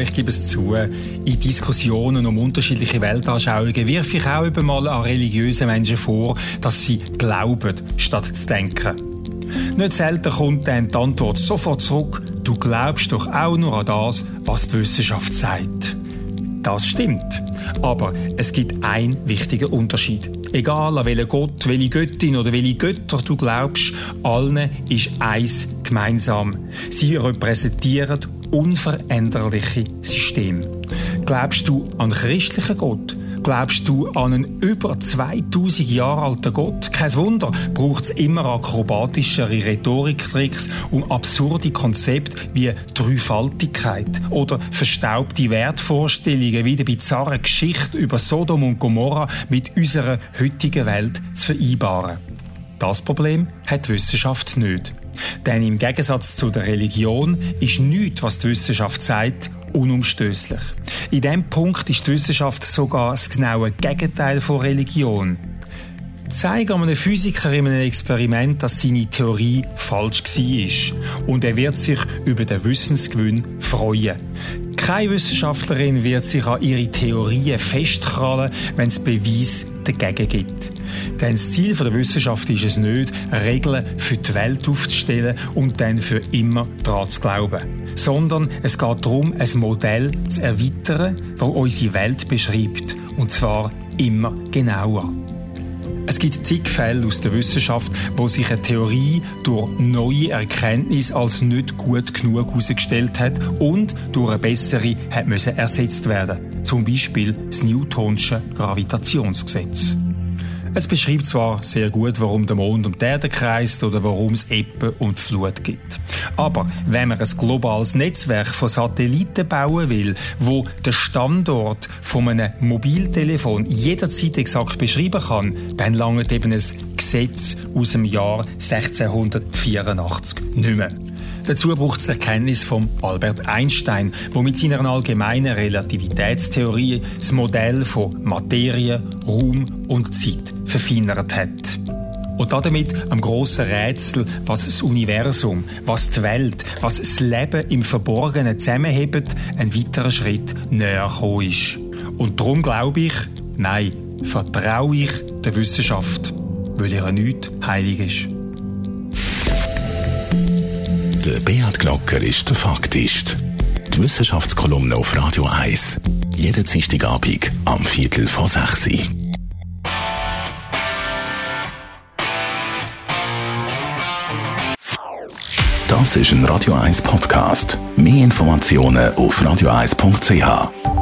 Ich gebe es zu. In Diskussionen um unterschiedliche Weltanschauungen wirf ich auch über mal an religiöse Menschen vor, dass sie glauben, statt zu denken. Nicht selten kommt dann die Antwort sofort zurück, du glaubst doch auch nur an das, was die Wissenschaft sagt. Das stimmt. Aber es gibt einen wichtigen Unterschied. Egal an welchen Gott, welche Göttin oder welche Götter du glaubst, allen ist eins gemeinsam. Sie repräsentieren unveränderliche System. Glaubst du an christlichen Gott? Glaubst du an einen über 2000 Jahre alten Gott? Kein Wunder, braucht es immer akrobatischere Rhetoriktricks um absurde Konzepte wie Dreifaltigkeit oder verstaubte Wertvorstellungen wie die bizarre Geschichte über Sodom und Gomorra mit unserer heutigen Welt zu vereinbaren. Das Problem hat die Wissenschaft nicht. Denn im Gegensatz zu der Religion ist nichts, was die Wissenschaft sagt, unumstößlich. In diesem Punkt ist die Wissenschaft sogar das genaue Gegenteil von Religion. Zeige einem Physiker in einem Experiment, dass seine Theorie falsch war. Und er wird sich über den Wissensgewinn freuen. Keine Wissenschaftlerin wird sich an ihre Theorien festkrallen, wenn es Beweis dagegen gibt. Denn das Ziel der Wissenschaft ist es nicht, Regeln für die Welt aufzustellen und dann für immer daran zu glauben. Sondern es geht darum, ein Modell zu erweitern, das unsere Welt beschreibt. Und zwar immer genauer. Es gibt zig Fälle aus der Wissenschaft, wo sich eine Theorie durch neue Erkenntnisse als nicht gut genug herausgestellt hat und durch eine bessere hat müssen ersetzt werden. Zum Beispiel das Newtonsche Gravitationsgesetz. Es beschreibt zwar sehr gut, warum der Mond um die Erde kreist oder warum es Ebbe und Flut gibt. Aber wenn man ein globales Netzwerk von Satelliten bauen will, wo der Standort von einem Mobiltelefon jederzeit exakt beschreiben kann, dann langt eben ein Gesetz aus dem Jahr 1684 nicht mehr. Dazu braucht es Erkenntnis von Albert Einstein, wo mit seiner allgemeinen Relativitätstheorie das Modell von Materie, Raum und Zeit verfeinert hat. Und damit am grossen Rätsel, was das Universum, was die Welt, was das Leben im Verborgenen zusammenhebt, ein weiterer Schritt näher gekommen ist. Und darum glaube ich, nein, vertraue ich der Wissenschaft, weil ihr nichts heilig ist. Der Beat Glocker ist der Faktist. Die Wissenschaftskolumne auf Radio 1. Jeden Dienstagabend am Viertel vor 6 Uhr. Das ist ein Radio 1 Podcast. Mehr Informationen auf radio1.ch.